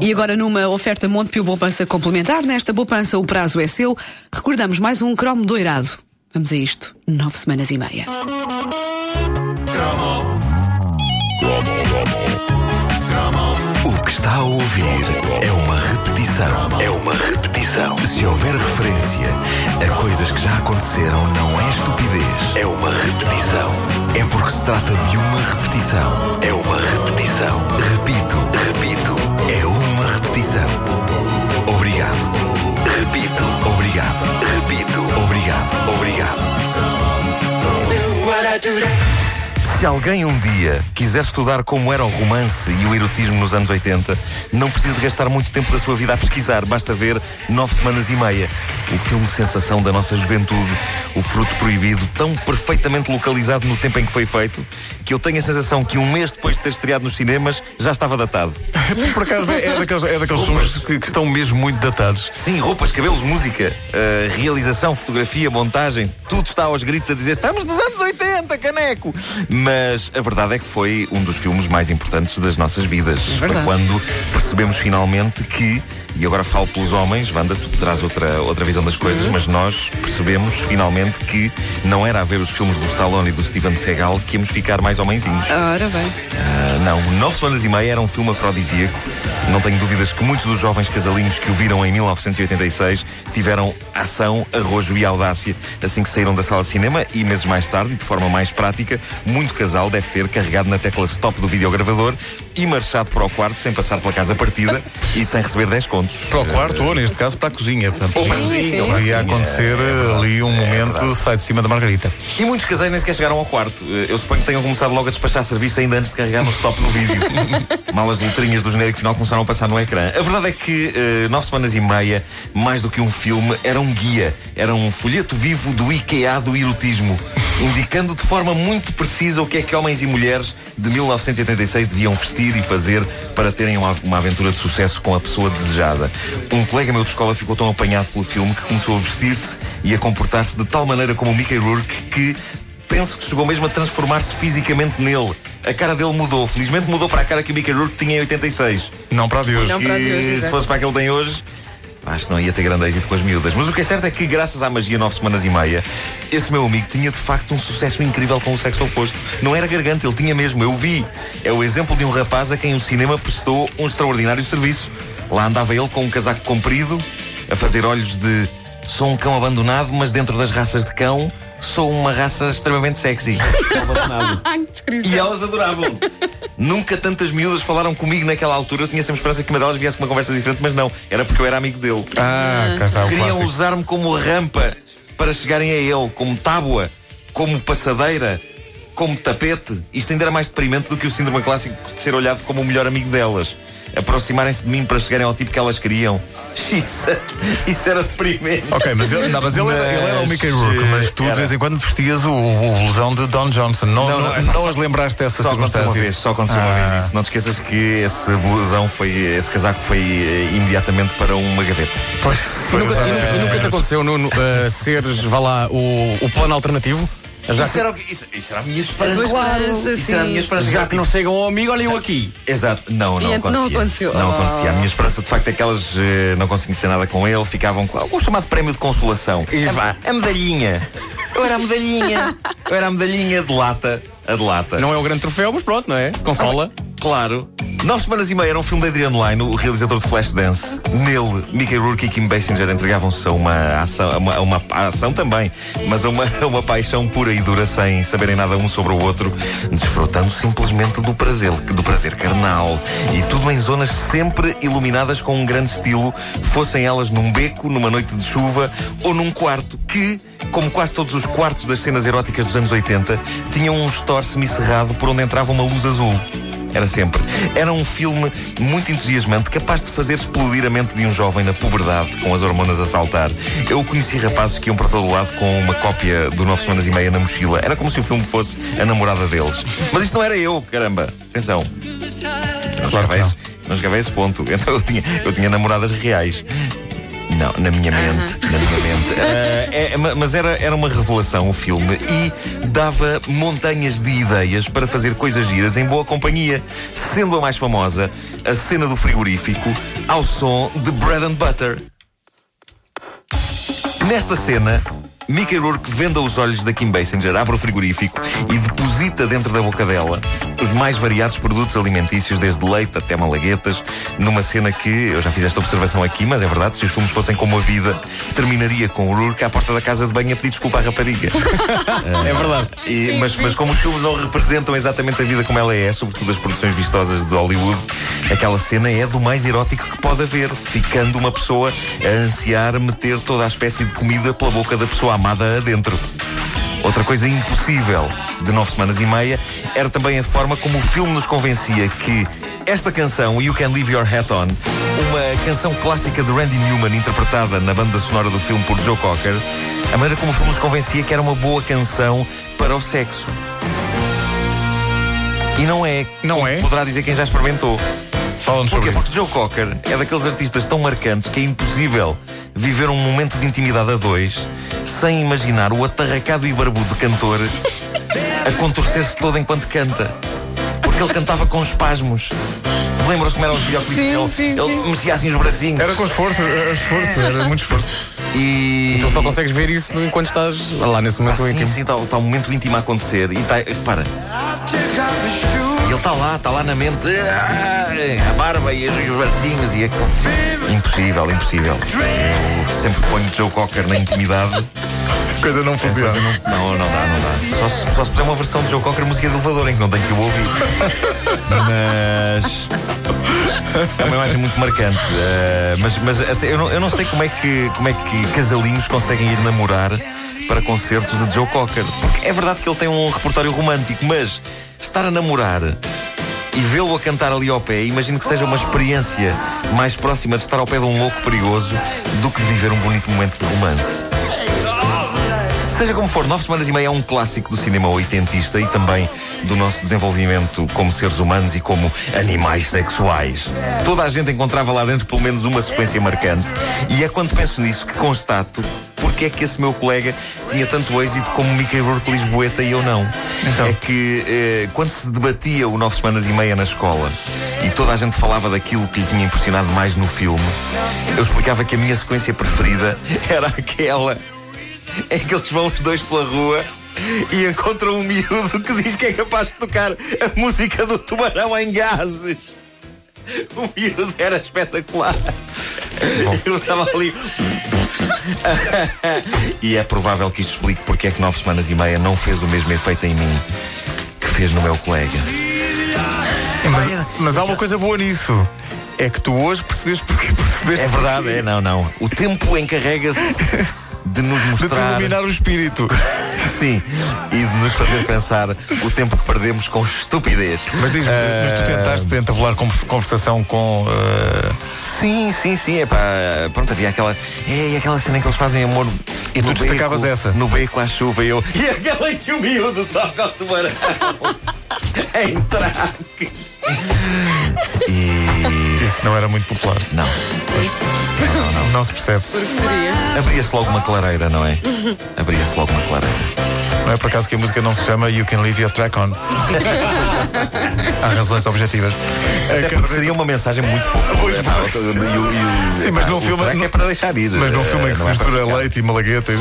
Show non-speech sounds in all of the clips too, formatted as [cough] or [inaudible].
E agora numa oferta Montepio Poupança complementar, nesta poupança o prazo é seu. Recordamos mais um cromo doirado. Vamos a isto, nove semanas e meia. O que está a ouvir é uma repetição. É uma repetição. Se houver referência a coisas que já aconteceram, não é estupidez. É uma repetição. É porque se trata de uma repetição. É uma repetição. Repito, repetição. Obrigado. Repito. Obrigado. Repito. Obrigado. Obrigado. Se alguém um dia quiser estudar como era o romance e o erotismo nos anos 80, não precisa de gastar muito tempo da sua vida a pesquisar. Basta ver Nove Semanas e Meia, o filme sensação da nossa juventude, o fruto proibido, tão perfeitamente localizado no tempo em que foi feito, que eu tenho a sensação que um mês depois de ter estreado nos cinemas já estava datado. [laughs] Por acaso é daqueles, é daqueles filmes que, que estão mesmo muito datados. Sim, roupas, cabelos, música, uh, realização, fotografia, montagem, tudo está aos gritos a dizer estamos nos anos 80, caneco! Mas a verdade é que foi um dos filmes mais importantes das nossas vidas. foi quando percebemos finalmente que e agora falo pelos homens, Wanda, tu traz outra, outra visão das coisas, uhum. mas nós percebemos finalmente que não era a ver os filmes do Stallone e do Steven Seagal que íamos ficar mais homenzinhos. Ora bem. Uh, não, Nove Semanas e Meia era um filme afrodisíaco. Não tenho dúvidas que muitos dos jovens casalinhos que o viram em 1986 tiveram ação, arrojo e audácia assim que saíram da sala de cinema e meses mais tarde, e de forma mais prática, muito casal deve ter carregado na tecla stop do videogravador e marchado para o quarto sem passar pela casa partida [laughs] e sem receber 10 contos. Para o quarto, ou neste caso para a cozinha. Portanto, sim, cozinha, sim. Ia acontecer é, ali um momento, é sai de cima da Margarita. E muitos casais nem sequer chegaram ao quarto. Eu suponho que tenham começado logo a despachar serviço ainda antes de carregar no stop no vídeo. [laughs] Mal as letrinhas do genérico final começaram a passar no ecrã. A verdade é que uh, nove semanas e meia, mais do que um filme, era um guia. Era um folheto vivo do IKEA do erotismo indicando de forma muito precisa o que é que homens e mulheres de 1986 deviam vestir e fazer para terem uma, uma aventura de sucesso com a pessoa desejada. Um colega meu de escola ficou tão apanhado pelo filme que começou a vestir-se e a comportar-se de tal maneira como o Mickey Rourke que penso que chegou mesmo a transformar-se fisicamente nele. A cara dele mudou. Felizmente mudou para a cara que o Mickey Rourke tinha em 86. Não para a de hoje. Não para a de hoje, se fosse para a que ele tem hoje, Acho que não ia ter grande êxito com as miúdas. Mas o que é certo é que, graças à magia nove semanas e meia, esse meu amigo tinha de facto um sucesso incrível com o sexo oposto. Não era garganta, ele tinha mesmo, eu vi. É o exemplo de um rapaz a quem o cinema prestou um extraordinário serviço. Lá andava ele com um casaco comprido, a fazer olhos de sou um cão abandonado, mas dentro das raças de cão sou uma raça extremamente sexy. [laughs] e elas adoravam. Nunca tantas miúdas falaram comigo naquela altura. Eu tinha sempre esperança que uma delas viesse com uma conversa diferente, mas não. Era porque eu era amigo dele. Ah, cá está o Queriam usar-me como rampa para chegarem a ele, como tábua, como passadeira, como tapete. Isto ainda era mais deprimente do que o síndrome clássico de ser olhado como o melhor amigo delas aproximarem-se de mim para chegarem ao tipo que elas queriam. [laughs] Isso, isso era deprimente. Ok, mas ele, não, mas ele, mas, era, ele era o Mickey Rourke, mas tu era. de vez em quando vestias o, o blusão de Don Johnson. Não, não, não, não, não as lembraste dessa só circunstância? Uma vez, só aconteceu ah. uma vez isso. Não te esqueças que esse blusão foi, esse casaco foi uh, imediatamente para uma gaveta. Pois, e nunca, e nunca, e nunca te aconteceu, Nuno, uh, seres, vá lá, o, o plano alternativo? Já isso, que... era, isso, isso, era a minha esperança. Claro, isso era a minha esperança. Já que não chegam ao amigo, olha eu aqui. Exato. Não, não acontecia. Não aconteceu. Não acontecia. A minha esperança, de facto, é que elas uh, não conseguiam ser nada com ele, ficavam com algum chamado prémio de consolação. E vá, a medalhinha. Eu era a medalhinha. Eu era a medalhinha de lata. A de lata. Não é o grande troféu, mas pronto, não é? Consola. Ah, claro. Nove semanas e meia era um filme de Adrian Lyne, o realizador de Flashdance. Nele, Mickey Rourke e Kim Basinger entregavam-se a uma ação, a uma, a uma a ação também, mas a uma, [laughs] a uma paixão pura e dura sem saberem nada um sobre o outro, desfrutando simplesmente do prazer, do prazer carnal. E tudo em zonas sempre iluminadas com um grande estilo, fossem elas num beco, numa noite de chuva ou num quarto que, como quase todos os quartos das cenas eróticas dos anos 80, tinham um store semicerrado por onde entrava uma luz azul. Era sempre. Era um filme muito entusiasmante, capaz de fazer explodir a mente de um jovem na puberdade, com as hormonas a saltar. Eu conheci rapazes que iam para todo lado com uma cópia do Nove Semanas e Meia na mochila. Era como se o filme fosse a namorada deles. Mas isto não era eu, caramba. Atenção. Claro não, não. cheguei a esse ponto. [laughs] Então eu tinha, eu tinha namoradas reais. Não, na minha mente. Na minha mente. Uh, [laughs] é, mas era, era uma revelação o filme e dava montanhas de ideias para fazer coisas giras em boa companhia. Sendo a mais famosa, a cena do frigorífico ao som de Bread and Butter. Nesta cena, Mickey Rourke venda os olhos da Kim Basinger, abre o frigorífico e deposita dentro da boca dela os mais variados produtos alimentícios, desde leite até malaguetas, numa cena que, eu já fiz esta observação aqui, mas é verdade, se os filmes fossem como a vida, terminaria com o Rourke à porta da casa de banho a pedir desculpa à rapariga. é verdade. E, mas, mas como os filmes não representam exatamente a vida como ela é, sobretudo as produções vistosas de Hollywood, aquela cena é do mais erótico que pode haver, ficando uma pessoa a ansiar meter toda a espécie de comida pela boca da pessoa amada adentro. Outra coisa impossível de nove semanas e meia era também a forma como o filme nos convencia que esta canção, You Can Leave Your Hat On, uma canção clássica de Randy Newman, interpretada na banda sonora do filme por Joe Cocker, a maneira como o filme nos convencia que era uma boa canção para o sexo. E não é. Não é? Poderá dizer quem já experimentou. Fala-nos sobre Porque Joe Cocker é daqueles artistas tão marcantes que é impossível viver um momento de intimidade a dois sem imaginar o atarracado e barbudo cantor a contorcer-se todo enquanto canta. Porque ele cantava com espasmos. Lembram-se como eram os videoclipes? Sim, ele, sim, ele sim. mexia assim os bracinhos. Era com esforço, era esforço, era muito esforço. E. Tu só consegues ver isso enquanto estás lá nesse Ah, momento sim, íntimo. sim, está tá um momento íntimo a acontecer. E tá, repara. Ele está lá, está lá na mente. A barba e os os bracinhos e a... Impossível, impossível. Eu sempre ponho Joe Cocker na intimidade. Coisa não funciona. Não, não dá, não dá. Só se, só se puser uma versão de Joe Cocker música de elevador em que não tenho que o ouvir. Mas. É uma imagem muito marcante. Eh, mas mas assim, eu, não, eu não sei como é, que, como é que casalinhos conseguem ir namorar para concertos de Joe Cocker. Porque é verdade que ele tem um repertório romântico, mas estar a namorar e vê-lo a cantar ali ao pé, imagino que seja uma experiência mais próxima de estar ao pé de um louco perigoso do que de viver um bonito momento de romance. Seja como for, Nove Semanas e Meia é um clássico do cinema oitentista e também do nosso desenvolvimento como seres humanos e como animais sexuais. Toda a gente encontrava lá dentro pelo menos uma sequência marcante e é quando penso nisso que constato porque é que esse meu colega tinha tanto êxito como Mickey Rourke Lisboeta e eu não. Então. É que eh, quando se debatia o Nove Semanas e Meia na escola e toda a gente falava daquilo que lhe tinha impressionado mais no filme, eu explicava que a minha sequência preferida [laughs] era aquela em que eles vão os dois pela rua e encontram um miúdo que diz que é capaz de tocar a música do tubarão em gases. O miúdo era espetacular. Eu estava ali. e é provável que isto explique porque é que nove semanas e meia não fez o mesmo efeito em mim que fez no meu colega. Mas, mas há uma coisa boa nisso. É que tu hoje percebeste porque percebeste. É verdade, é, não, não. O tempo encarrega-se [laughs] de nos De mostrar. iluminar o espírito. [laughs] Sim, e de nos fazer pensar o tempo que perdemos com estupidez. Mas diz-me, mas tu tentaste entablar con- conversação com. eh, Sim, sim, sim. É pá, pronto, havia aquela. É aquela cena que eles fazem amor. E tu destacavas beco, essa? No beco à chuva e eu. E aquela que o miúdo toca ao tubarão. [laughs] em traques. Isso não era muito popular. Não. Não se percebe. Porque seria. Abria-se logo uma clareira, não é? [laughs] Abria-se logo uma clareira. Não é por acaso que a música não se chama You Can Leave Your Track On. [laughs] Há razões objetivas. Até porque seria uma mensagem muito pouco. Pois, o- Sim, mas num o filme- track é para deixar ir. Mas num filme em que se Não é mistura leite e malagueta,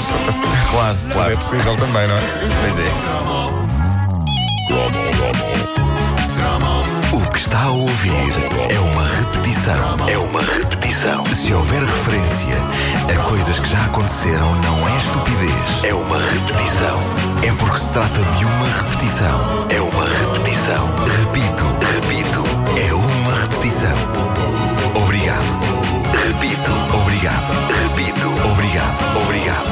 Claro, claro. é possível também, não é? Pois é. O que está a ouvir é uma repetição. É uma repetição. Se houver referência a coisas que já aconteceram, não é estupidez. É uma repetição. É porque se trata de uma repetição. É uma repetição. Repito, repito. É uma repetição. Obrigado. Repito. Obrigado. Repito. Obrigado. Obrigado.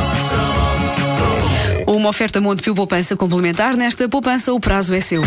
Uma oferta Montepio Poupança complementar. Nesta poupança, o prazo é seu.